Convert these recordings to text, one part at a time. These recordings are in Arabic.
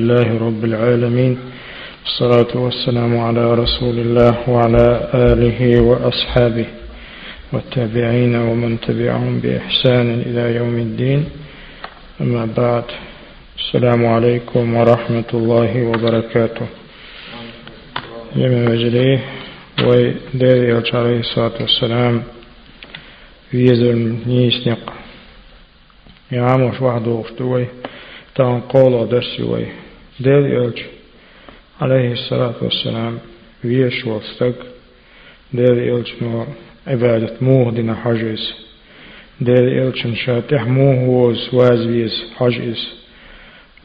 الله رب العالمين الصلاة والسلام على رسول الله وعلى آله وأصحابه والتابعين ومن تبعهم بإحسان إلى يوم الدين. أما بعد السلام عليكم ورحمة الله وبركاته. يمن وجليه وداري عليه الصلاة والسلام ويزر نيسنق يعمش وحده وفتوي تان قول درسي ديل يلج عليه الصلاة والسلام ويش وستق ديل يلج نو عبادة موه دينا حجيز ديل يلج نشاتح موه وز وازويز حجيز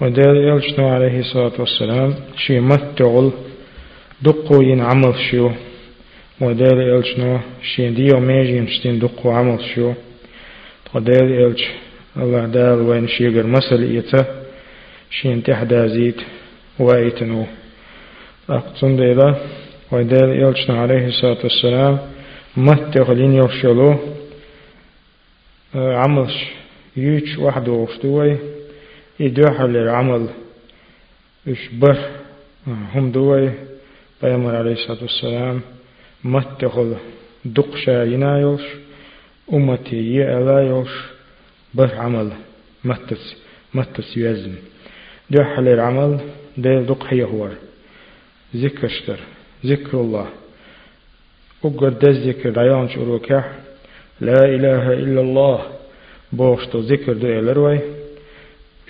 وديل يلج نو عليه الصلاة والسلام شي متعل دقو ين عمل شو وديل يلج نو شي ديو ميجين شتين دقو عمل شو وديل يلج الله دال وين شيغر مسل إيته شين تحدا زيت وايتنو. أقصن ديلا ويدال يلشنا عليه الصلاة والسلام متغلين يوشلو عملش يوش وحده وفتوي يدوحل العمل يشبه هم دوي بيامر عليه الصلاة والسلام متغل دقشا ينايوش أمتي يألايوش بر عمل متس متس يزم دو حل العمل ديل دق هي هو ذكر الله أقر دز ذكر ديان شروكح لا إله إلا الله بوشتو ذكر دو إلروي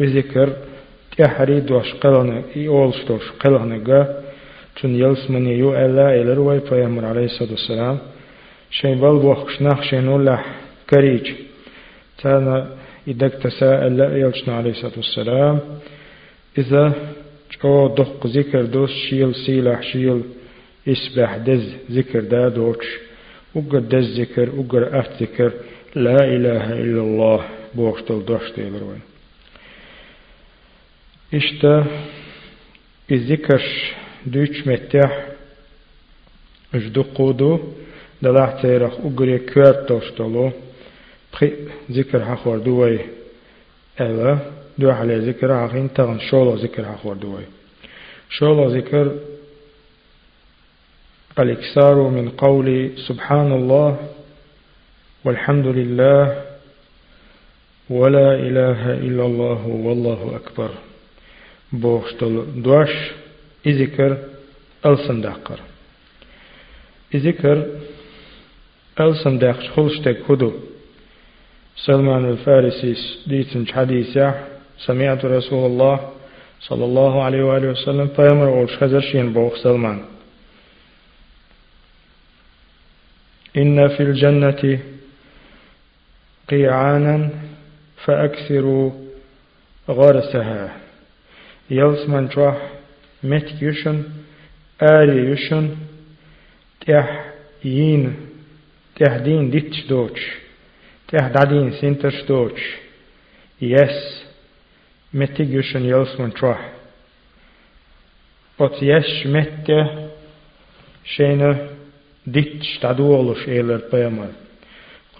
ذكر تحري دوش قلنا يولشتوش قلنا قا تون يلس من يو ألا إلروي فيامر عليه الصلاة والسلام شين بل بوخش نخ شين ولح كريج إذا جو دق ذكر دوس شيل سيلح شيل إسبح دز ذكر دا دوش وقر دز ذكر وقر أفت ذكر لا إله إلا الله بوشتل دوش تيلروين إشتا الذكرش دوش متح اجدقودو دلح تيرخ وقر يكوات توشتلو بخي ذكر حخور دوي ألا دو على ذكر عقين تغن شولو ذكر عقور دوي شولو ذكر الإكثار من قول سبحان الله والحمد لله ولا إله إلا الله والله أكبر بوشتل دوش إذكر ألسن داقر إذكر ألسن داقش خلشتك هدو سلمان الفارسي ديتن حديثة سمعت رسول الله صلى الله عليه وآله وسلم فيمر أول شين بوخ سلمان. إن في الجنة قيعانا فأكثروا غرسها. يلسمن جوح مت يشن آري يشن تح ين تح دين ديتش دوتش تح دادين سنتش دوتش يس متيجوشن يلسمن تروح Ot jesh mette شينا ديتش تعدولش إلى البيامر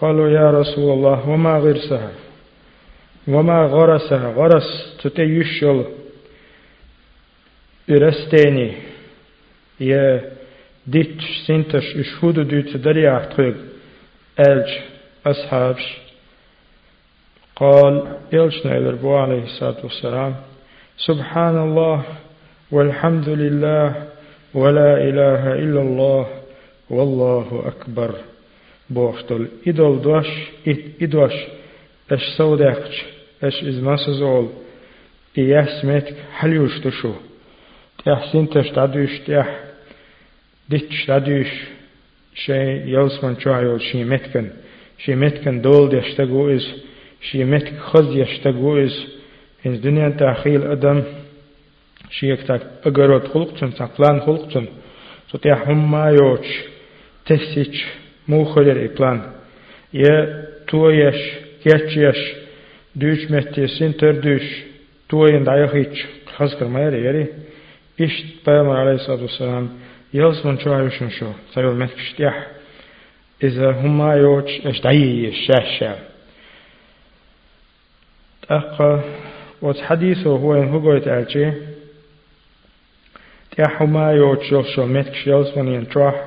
قالوا يا رسول الله وما غرسها وما غرسها غرس تتيشل إرستيني يا ديتش سنتش إشهود ديت دريا تخيل ألج أصحابش قال يلشنا البو عليه الصلاة والسلام سبحان الله والحمد لله ولا إله إلا الله والله أكبر. بوختل إدول دوش إدوش إش سوداكش إش إزماس زول إياس ميتك حليوش تشو تحسين تش تعدوش تح ديتش تعدوش شيء يلسمن شعيل شي متكن شي متكن دول ديشتغو إز شي متك خز يشتغو إز. إن دنيا تأخيل أدم شيك تاك أقرود خلقتن تاقلان خلقتن تطيح هم ما يوش تسيش مو خلر إقلان. يا تويش كيتشيش دوش متي سنتر دوش توين دايخيش خزكر ما يري يري. إشت بيامر عليه الصلاة والسلام يلس من شو عيوشن شو. سيول متكشتيح إذا هم ما يوش اشتعي الشاشة. أقا وحديثه هو هو يتعالجي تيحما يوتشو شو متك شيلس من ينتروح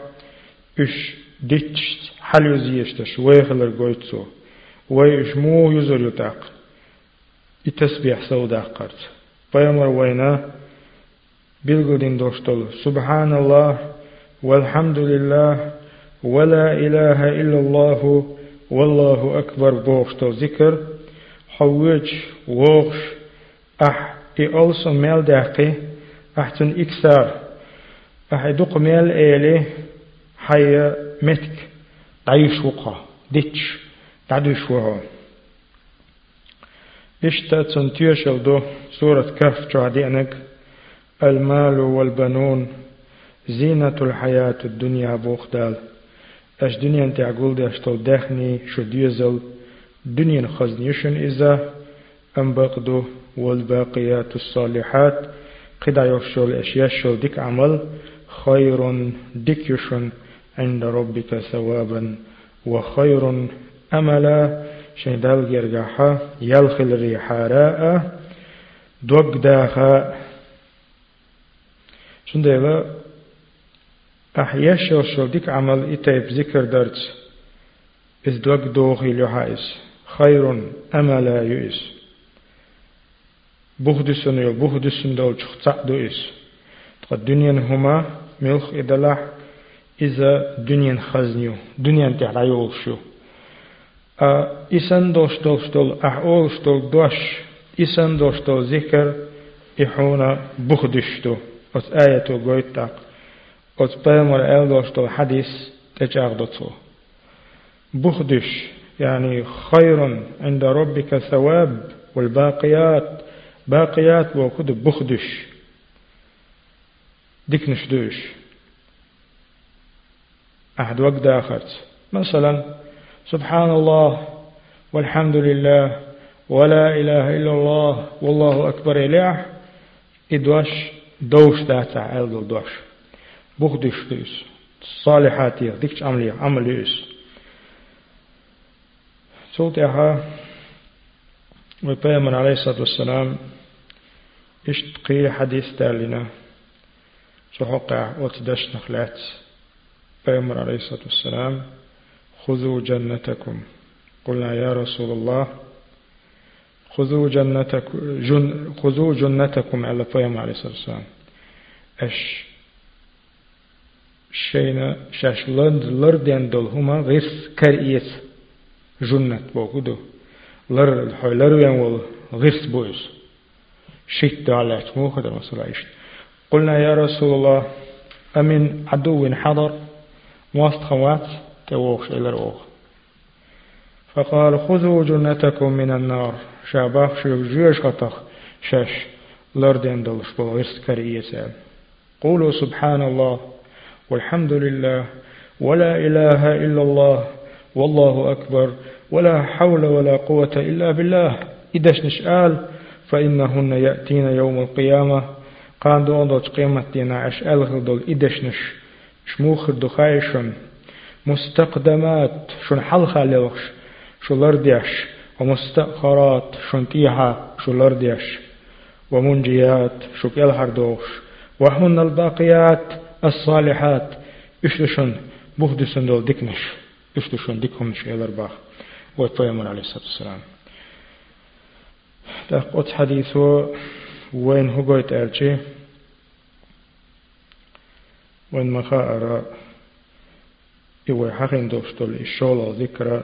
إش ديتش حليو زيشتش ويخلر قويتسو. ويش مو يزور يتاق التسبيح سودا قرت. بيامر وينا بالقدين دوشتل. سبحان الله والحمد لله ولا إله إلا الله والله أكبر بوشتل ذكر حوج ووغش أح إي أولسو ميل داقي أحتن إكسار أح دوق ميل إيلي حي متك عيش وقا ديتش تعدوش وهو إشتا تنتيشل دو سورة كهف تعدينك المال والبنون زينة الحياة الدنيا بوخدال. اش دنيا انت عقول دي اشتول دخني شو ديزل دنيا خزنيشن إذا أم بقدو والباقيات الصالحات قد يشول اش يشول ديك عمل خير ديك يشن عند ربك ثوابا وخير أملا شندال جرجحا يلخل ريحاراء دوق داخا شندلا أحياش شو ديك عمل إتايب ذكر درت إذ دوق دوغي لحائس. خير أملا يؤس بغدسن يو بغدسن دول شخصا دو إس الدنيا هما ملخ إدلاح. إذا دنيا خزنيو. دنيا تحريول شو إسان دوشتول شتول أحول شتول دوش. إسان دوشتول ذكر. إحونا بخدشتو أس آية قويتاق. أس بيمر أل دوشتول حديث تجاغدتو بخدش يعني خير عند ربك ثواب والباقيات باقيات وكد بخدش ديك نشدوش أحد وقت آخر مثلا سبحان الله والحمد لله ولا إله إلا الله والله أكبر إله إدوش دوش داتا عيل دوش بخدش دوش صالحاتي ديكش عملي عمل يوس صوتها وبيامن عليه الصلاة والسلام اشتقي حديث تالنا سحقع وتدش نخلات. بيامن عليه الصلاة والسلام خذوا جنتكم. قلنا يا رسول الله خذوا جنتكم جن خذوا جنتكم على فيم عليه الصلاة والسلام. أش شينا شاش لند لردين دول هما غير كرئيس جنة بوكدو لر الحوي لر وين غير بويس. شيت على مو خد مثلا قلنا يا رسول الله أمن عدو حضر مواست خوات تووخ إلى الأوخ فقال خذوا جنتكم من النار. شاباخ شو جيش خطخ. شاش لردين دلش بلغيست كريسان قولوا سبحان الله. والحمد لله ولا إله إلا الله والله أكبر ولا حول ولا قوة إلا بالله. إدش نشآل فإنهن يأتين يوم القيامة. قان دون دوش قيمة دينا عش ألغل دول إدش نش شموخر دخايشن مستقدمات شون حل خالوخش شو لرديش ومستأخرات شون تيها شو لرديش ومنجيات شو كالهر دوخش وهن الباقيات الصالحات. اشتشن بوخدسن دول ديكنش اشتشن ديكهم شيء الارباح ويطيمون عليه الصلاة والسلام تقوت حديثه وين هو قويت أرشي وين مخاء إيوه حقين دوشتول إشولا ذكرى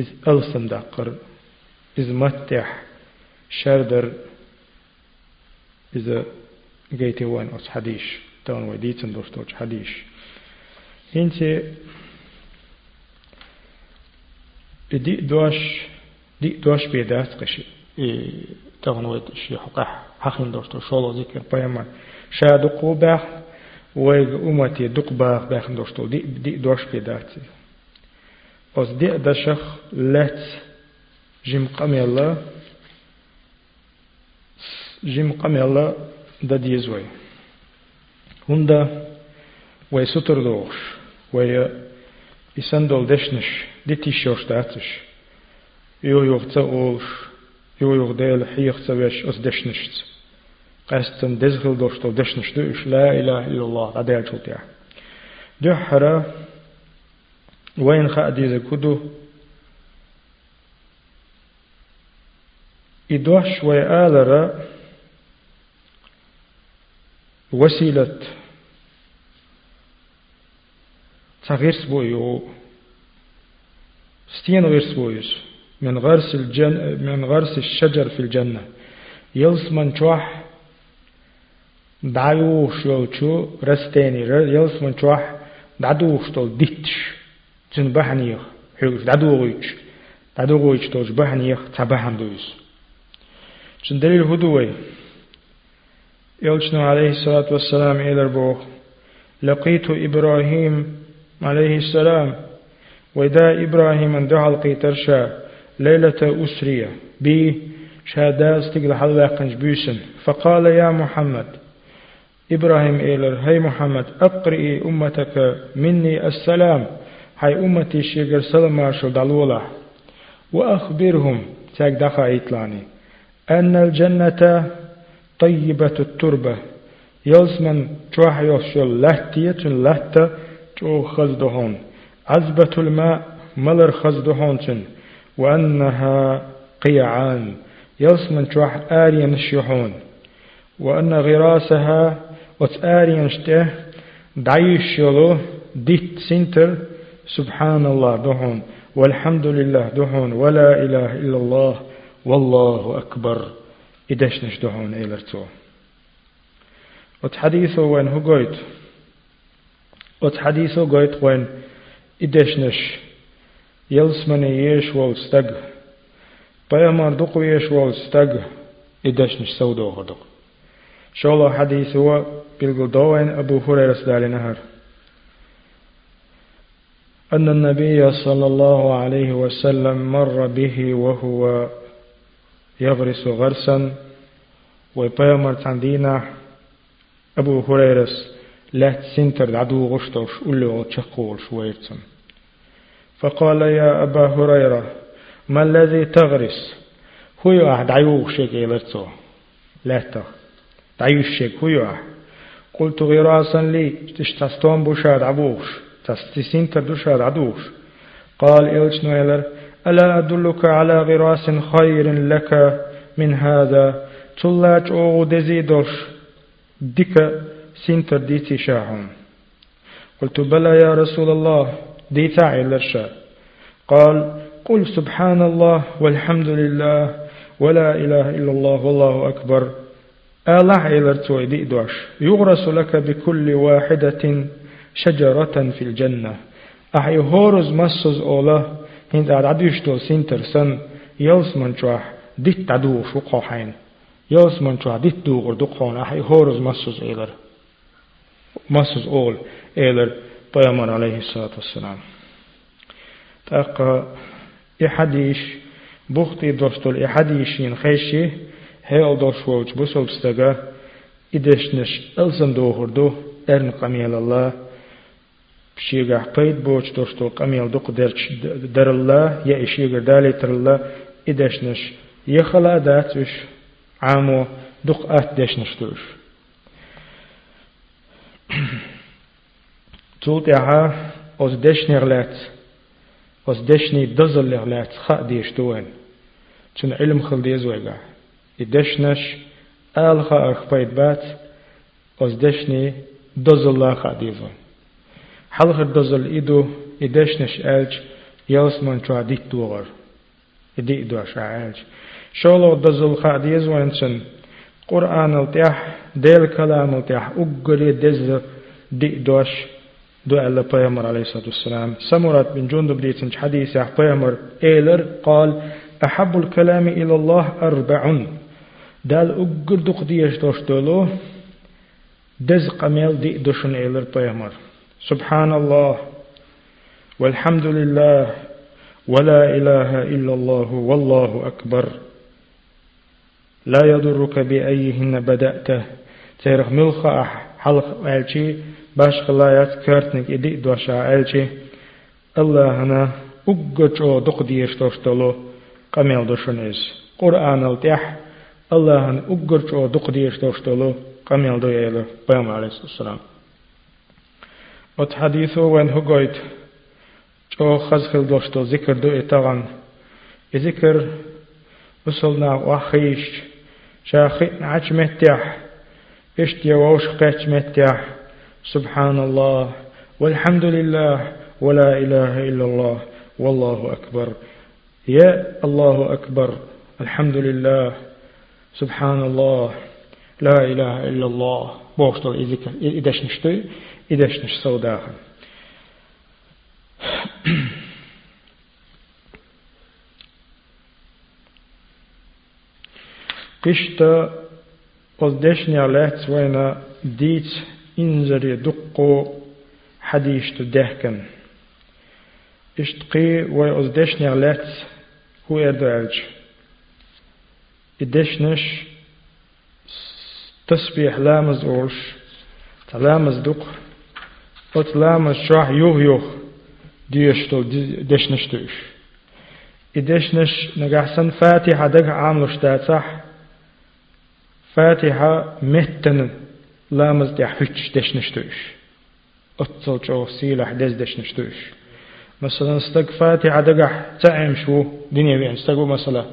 إز ألسن دقر إز متح شردر إذا جيتي وين أس حديش تون وديتن دوشتوش حديش إنت دي دوش دي دوش بيدات قشي تون ودي حقح حقين دوشتول شولا ذكر بيما شادو قوبح ويغ أمتي دق باغ باخن دوشتو دي دي دوش بيداتي أز دي دشخ لت جيم قمي الله جيم قمي الله دا ديزوي هندا وي ستر دوش وي إسندول دشنش دي تيشوش داتش يو يوغ تسا أولش يو يوغ ديل حيخ تسا أس دشنشت قستن دزخل دوشتو دشنش دوش لا إله إلا الله أدير شوتيا جحرة وين خأدي كدو إدوش ويآلرا وسيلة. تغيرس بويو ستين غيرس بويس من غرس الجن من غرس الشجر في الجنة يلس من شوح دعيوش يوشو رستيني يلس من شوح دعدوش تول ديتش جن بحنيخ حيوش دعدوغيش دعدوغيش تولش بحنيخ تبحن دويس جن دليل هدوي يلشنو عليه الصلاة والسلام إلى البوخ. لقيت إبراهيم عليه السلام وإذا إبراهيم أن دعا القيترشا ليلة أسرية بي شهادات تقل حلقنج بيسن فقال يا محمد إبراهيم إيلر هاي محمد أقرئي أمتك مني السلام. هاي أمتي شيغر سلام عشو دلولا وأخبرهم تاك دخا إيطلاني أن الجنة طيبة التربة. يلزمن تروح يوشل لهتية لهتة تو خزدهون. عزبة الماء ملر خزدهون وأنها قيعان. يلزمن تروح آريا الشيحون وأن غراسها وتآريا شته دعيش يلو ديت سنتر. سبحان الله دهون. والحمد لله دهون. ولا إله إلا الله. والله أكبر. إدش نشدهون إيلرتو. وتحديثه وين هو قويت؟ وتحديثه قويت وين إدش نش يلس من يش والستق بيامار دقو يش والستق إدش نش سودو غدق شاء الله حديث هو بيلقل دوين أبو هريرة سدال نهر. أن النبي صلى الله عليه وسلم مر به وهو يغرس غرسا ويبامر تندينا أبو هريرة لا سنتر عدو غشتوش أولو تشقول شويرتن فقال يا أبا هريرة ما الذي تغرس؟ هو يوح دعيوه شيك إلرتو لا تغ دعيوه شيك هو يوح قلت غراسا لي تشتستون بوشاد عبوش. تستسين دوشاد عدوش. قال إلش نويلر ألا أدلك على غراس خير لك من هذا؟ تلاج أو دزيدوش ديك سنتر ديتي شاهم. قلت بلى يا رسول الله ديتا علرشا قال قل سبحان الله والحمد لله ولا إله إلا الله والله أكبر. الله إلرتوي دي دوش. يغرس لك بكل واحدة شجرة في الجنة. أحي هورز مسوز أولا هند عدوش تو سنتر سن يلس من شوح ديت عدو شو حين. يلس من شوح ديت دوغر دقون أحي هورز مسوز إيلر. مسوز أول إيلر بيامر عليه الصلاة والسلام. تاقا إحديش بوختي دوستول إحديشين خيشي هيل دوش ووج بوسول بستغا إدشنش ألزم دوغر دو إرن قميل الله. بشيغا قيد بوش دوشتو قميل دوق درش در الله يا إشيغر دالي تر الله إدشنش يخلا داتش عامو دوق آت دشنش دوش تولت يعا أوز دشني غلات أوز دشني دزل غلات خا ديش دوين تن علم خل ديزويغا إدشنش آل خا أخبايد بات أوز دشني دزل الله خا ديزوين حلخر دزل إدو إدشنش ألج يلسمن شو عديت دوغر إدي إدو أشعالج شولو دزل خا ديزوين قرآن التيح ديل كلام التيح أقري دز دي دوش دو ألا بيامر عليه الصلاة والسلام سمرت بن جندب ديتنج حديث بيامر إيلر قال أحب الكلام إلى الله أربع دال أقر دق ديش دوش دولو دز قميل دي دوشن إيلر بيامر سبحان الله والحمد لله ولا إله إلا الله والله أكبر لا يضرك بأيهن بدأته تيرخ ملخ حلق ألشي باش خلايات كارتنك إدي دوشا ألشي الله هنا أقجو دق ديش دوشتلو قميل دوشنيز قرآن التح الله أن أقرش أو دق ديش دوشتلو قم يلدو يلو بيام عليه السلام وتحديثه وين هقويت جو خزخل دوشتو ذكر دو إتغان ذكر وصلنا وخيش شاخي نعج متح اشتيا ووش قيش متح سبحان الله والحمد لله ولا إله إلا الله والله أكبر يا الله أكبر الحمد لله سبحان الله لا إله إلا الله. بوشتل إدش نشتي إدش نش سوداها قشتا قصدشني على وين ديت إنزري دقو حديش تدهكن إشتقي ويقصدشني على هو إردالج إدشنش تسبيح لامز أوش تلامز دق وتلامز شاح يوه يوه. ديشتو دشنشتوش إدشنش نجحسن فاتحة دق عاملش تاتح فاتحة متن لامز دي حفش دشنشتوش أتصل جو سيلح دز دشنشتوش مثلا استق فاتحة دقح تعم شو دنيا بين استقو مثلا.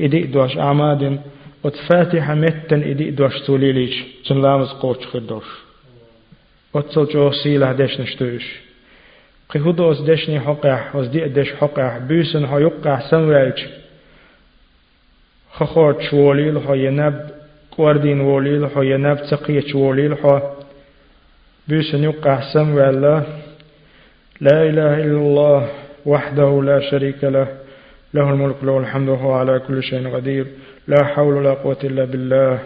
إدي دوش أعماد وتفاتحة متن إدي دوش توليليش تن لامز قوش خدوش أتصل جو سيلح دشنشتوش قهودوس دشني حقح وزدي دش حقح بيسن ها يقح سنوالج خخور شواليل ها ينب. كواردين ووليل ها ينب. تقية ووليل ها. بيسن يقح سنوال لا إله إلا الله وحده لا شريك له. له الملك له الحمد وهو على كل شيء قدير. لا حول ولا قوة إلا بالله.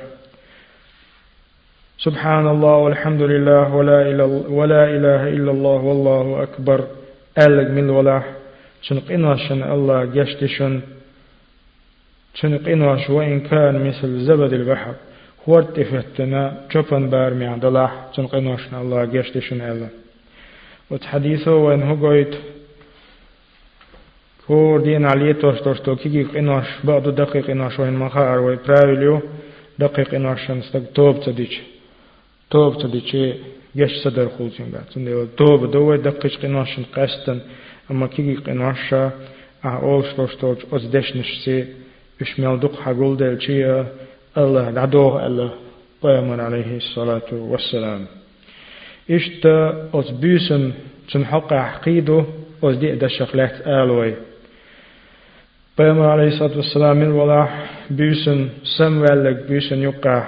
سبحان الله والحمد لله ولا إله, ولا إله إلا الله والله أكبر. ألق من ولا. شنق إناشن الله جشتشن شنق إناش وإن كان مثل زبد البحر. هو ارتفتنا شوفن بارمي عند الله شنق إناشن الله جشتشن الله وتحديثه وإن هو قويت. كور دين عليه توش توش تو كي إناش بعض دقيق إناش وإن مخار ويبراوليو دقيق إناش نستق توب تديش توب تديشي يش صدر خلصين بعد سندي توب دوه دقيش قناشن قستن أما كي قناشا أول شلوش توج أزدش نشسي إشمال دق حقول دل شيء الله دعوه الله قيامر عليه الصلاة والسلام إشت أز بيسن تن حق عقيدو أز دي دشق لحت آلوي قيامر عليه الصلاة والسلام من ولا بيسن سموالك بيسن يقع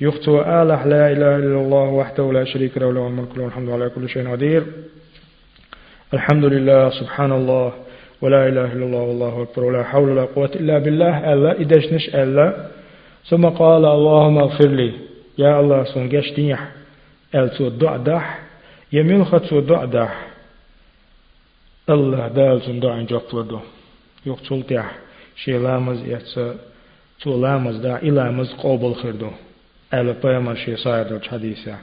يختو آلح لا إله إلا الله وحده لا شريك له له الملك له الحمد على كل شيء قدير الحمد لله سبحان الله ولا إله إلا الله والله أكبر ولا حول ولا قوة إلا بالله ألا إدش نش ألا ثم قال اللهم اغفر لي يا الله سنجش ديح أل تو دع دح يميل خط دع دح يقتل تح شي لامز يتس تو لامز دا إلامز قوبل خردو ألا بيما شي صاير دوش حديثة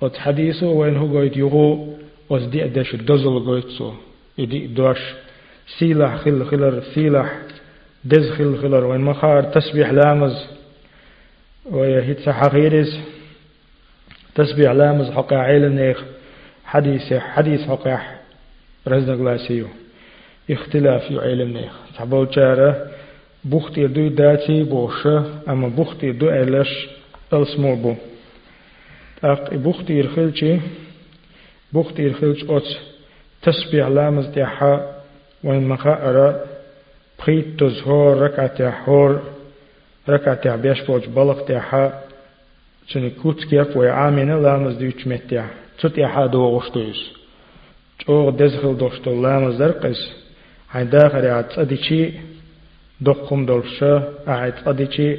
وت حديثه وين هو قويت يغو وز دي أدش الدزل قويت سو يدي دوش سيلح خل خلر سيلح دز خل خلر وين مخار تسبيح لامز ويهيت حقيرز تسبيح لامز حقا عيل نيخ حديث حديث حقا رزق لاسيو اختلاف يو عيل نيخ. تحبو جارة بوختي دو داتي بوشة أما بوختي دو إلش ألسمو بو. أق بوختي الخلشي بوختي الخلش أوت تسبيح لامز تيحا وين مخاء بخيت تزهور ركعة هور ركعة بيش بوج بلق تيحا چني كوت كيف ويعامين لامز ديوش متيح تت يحا دو غشتويس چوغ دزخل دوشتو لامز درقس هاي داخل يعت أديشي دقم دولشا أعيت أديشي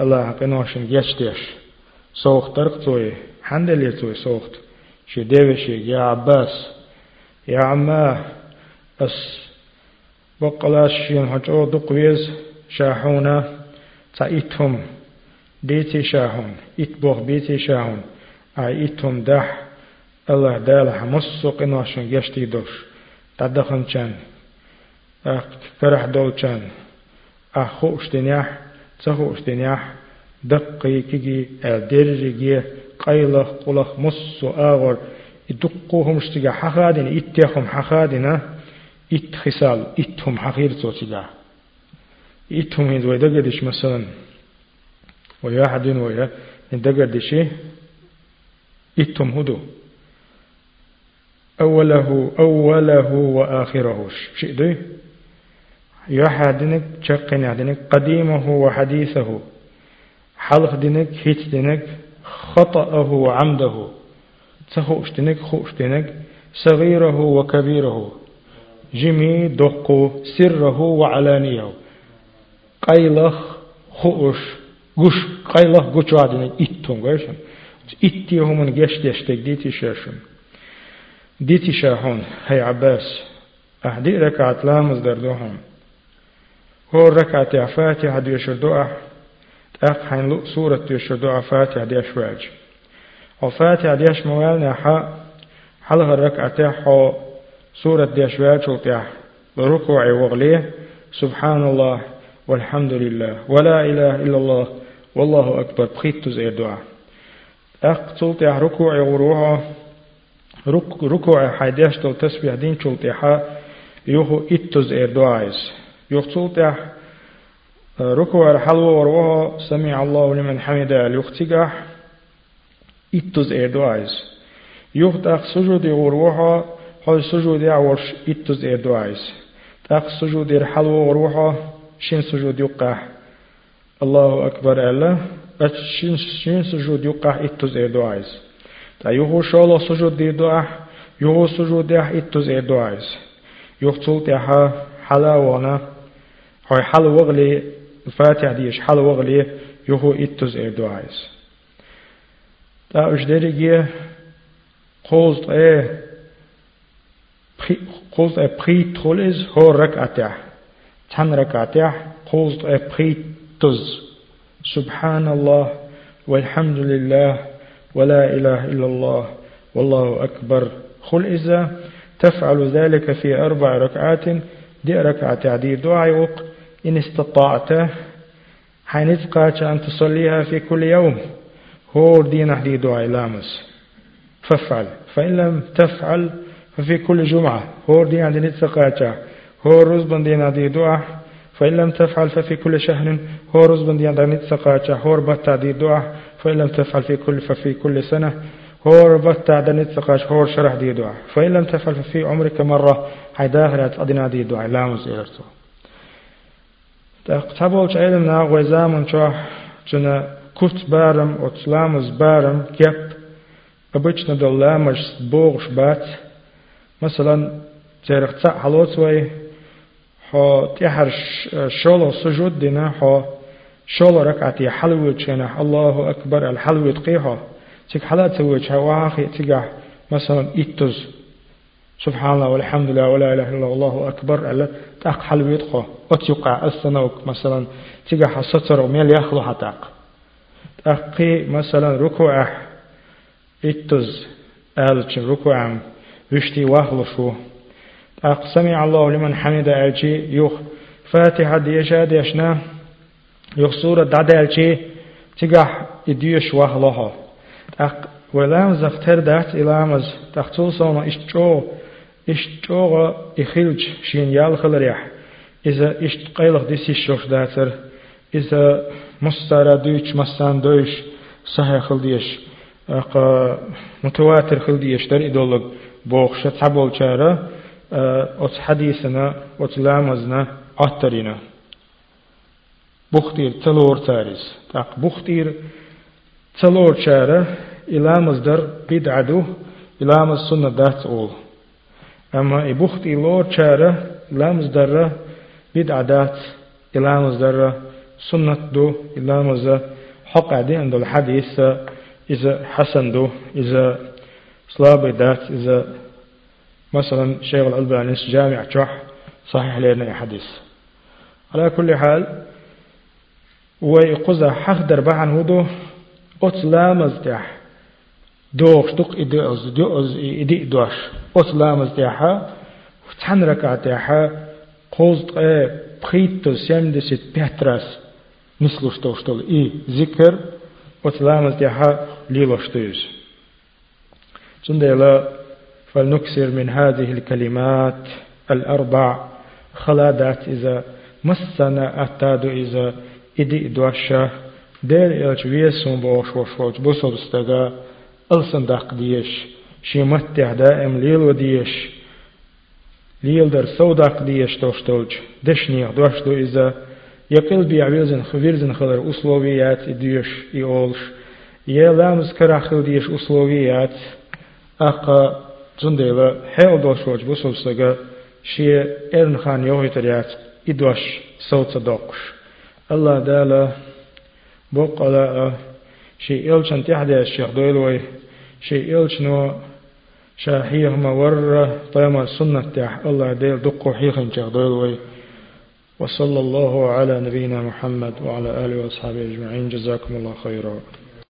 الله قنوشن يشتيش سوخ ترق توي حندل توي سوخت شي ديوشي يا عباس يا عماه أس بقلاش شين هجو دقويز شاحونا تايتهم ديتي شاحون اتبوغ بيتي شاحون ايتهم دح الله دالح مصو قنوشن يشتي دوش تدخن چان فرح دول چان أخوش دنيح تخوش دنياح دقي كيجي درجي قيلة قلخ مص آغر يدقوهم اشتغا حخادين اتيخم حخادين ات خسال اتهم حقير توتيغا اتهم هيد ويدقدش مثلا ويا ويا ندقدش اتهم هدو أوله أوله وآخره. شيء دي يحدنك شقن يحدنك قديمه وحديثه حلق دينك هيت دينك خطأه وعمده. تخوش دينك خوش دينك صغيره وكبيره. جمي دقو سره وعلانيه. قيلخ خوش قش قيلخ قش وعدنك إتون قيشن إتي هم جشت يشتك ديتي شاشن ديتي شاهون. هي عباس أهدي ركعت لامز دردوهم هو ركعة فاتحة دي شردوء أق حين لو سورة دي شردوء فاتحة دي أشواج وفاتحة دي أشموالنا حا حلغ الركعة حو سورة دي أشواج وطيح. بركوع وغليه. سبحان الله والحمد لله. ولا إله إلا الله. والله أكبر. بخيت زي الدعاء أق تلطيح ركوع وروعه ركوع حيديش تل تسبيح دين تلطيحا يوهو إتوز إير دعايز يختلطح ركوع الحلو وروها سمع الله لمن حمده اليختقح إتوز إير دعايز يختق سجود وروها هاي سجود يعورش إتوز إير دعايز تاق سجود الحلو وروها شين سجود يقح الله أكبر الله شين شين سجود يقح إتوز إير دعايز تا يهو شالا سجود دي دعا يهو سجود دي إتوز إير دعايز يختلط يها حلاوانا هاي حل وغلي الفاتحة ديش حل وغلي يهو إتوز إير دعايز تا أجدري قوزت إيه قوزت إيه بري تولز هو ركعته تن ركعته قوزت إيه بري تز. سبحان الله والحمد لله ولا إله إلا الله والله أكبر. خل إذا تفعل ذلك في أربع ركعات دي ركعة تعديد دعاء إن استطعت حينتقى أن تصليها في كل يوم هو دين أحدي دعاء لامس. فافعل. فإن لم تفعل ففي كل جمعة هو دين أحدي نتقى هو رزبا دين أحدي دعاء. فإن لم تفعل ففي كل شهر هو رزبا دين أحدي نتقى هو ربط دي دعاء. فإن لم تفعل في كل ففي كل سنة هو ربط عدن نتقاش هو شرح دي دعاء فإن لم تفعل ففي عمرك مرة حيداهرت أدنا دي دعاء لا مزيرتو تقتبول علم ناغوي زامن شو جنا كفت بارم وتلامز بارم كيب обычно долламаш بوغش بات مثلا تيرخ تسع حلوتوي حو تيحر شولو سجود دينا حو شولو ركعتي حلوة شنا الله أكبر الحلوة تقيها تك حلا تسوي واخي تقع مثلا إتز سبحان الله والحمد لله ولا إله إلا الله أكبر. ألا تاق حلوة تقى أتيقع السنوك مثلا. تقع ستر وميل يخلو حتاق. تاقي مثلا ركوع إتز آلتش ركوع وشتي واخلو شو. تاق سمع الله لمن حمد أجي. يوخ. فاتحة ديشا ديشنا يوخ سورة دعدالشي تقع إديش واخلوها تاق ولام زفتر دات إلامز تختول صونا إشتو إشتو إخلج شين يال خلريح إذا إشت قيلق ديسي الشوش داتر إذا مستارا دوش مستان دوش صحيح خلديش متواتر خلديش در إدولog بوخش تحبول چارا أت حديثنا أت لامزنا أترينا بختير تلور تاريس تاق بختير تلور چارا إلامز در بدعدو إلامز سنة دات أول أما إبختي لور چارا إلامز در بدعدات إلامز در سنة دو إلامز حق عدي عند الحديث إذا حسن دو إذا صلاب دات إذا مثلا شيخ الألباني جامع جح صحيح لنا حديث على كل حال ويقوز حق دربعن هدو أتلامز تح دوغ شتوق إدي أز دي أز إدي دوش. أتلامز تحا تحن ركعة تحا قوز بخيتو سيمدست بيترس مثل شتوشتل إي ذكر وتلامل تيحا ليلوشتيز جندلا فلنكسر من هذه الكلمات الأربع. خلادات إذا مسنا أتاد إذا إدي دوشة دير إلج ويسون بوش وش وش بوصل استغا ألسن داق ديش شيمت دائم ليل وديش. ليل در سوداق ديش توشتولج دشنيغ دوشتو إذا يقل بيعويزن خبيرزن خلر أسلوبيات إديش إيولش. يلامز كراخل ديش أسلوبيات أقا جنديلا حيل دوشوج بوصل استغا شي إرن خان يوهي تريات إدوش صوت دوقش الله دالا بقلا شي إلشن تحدي الشيخ دويلوي شي إلشنو شاحيه مور طيما السنة تح الله ديل دقو حيخن شيخ دويلوي. وصلى الله على نبينا محمد وعلى آله وأصحابه أجمعين. جزاكم الله خيرا.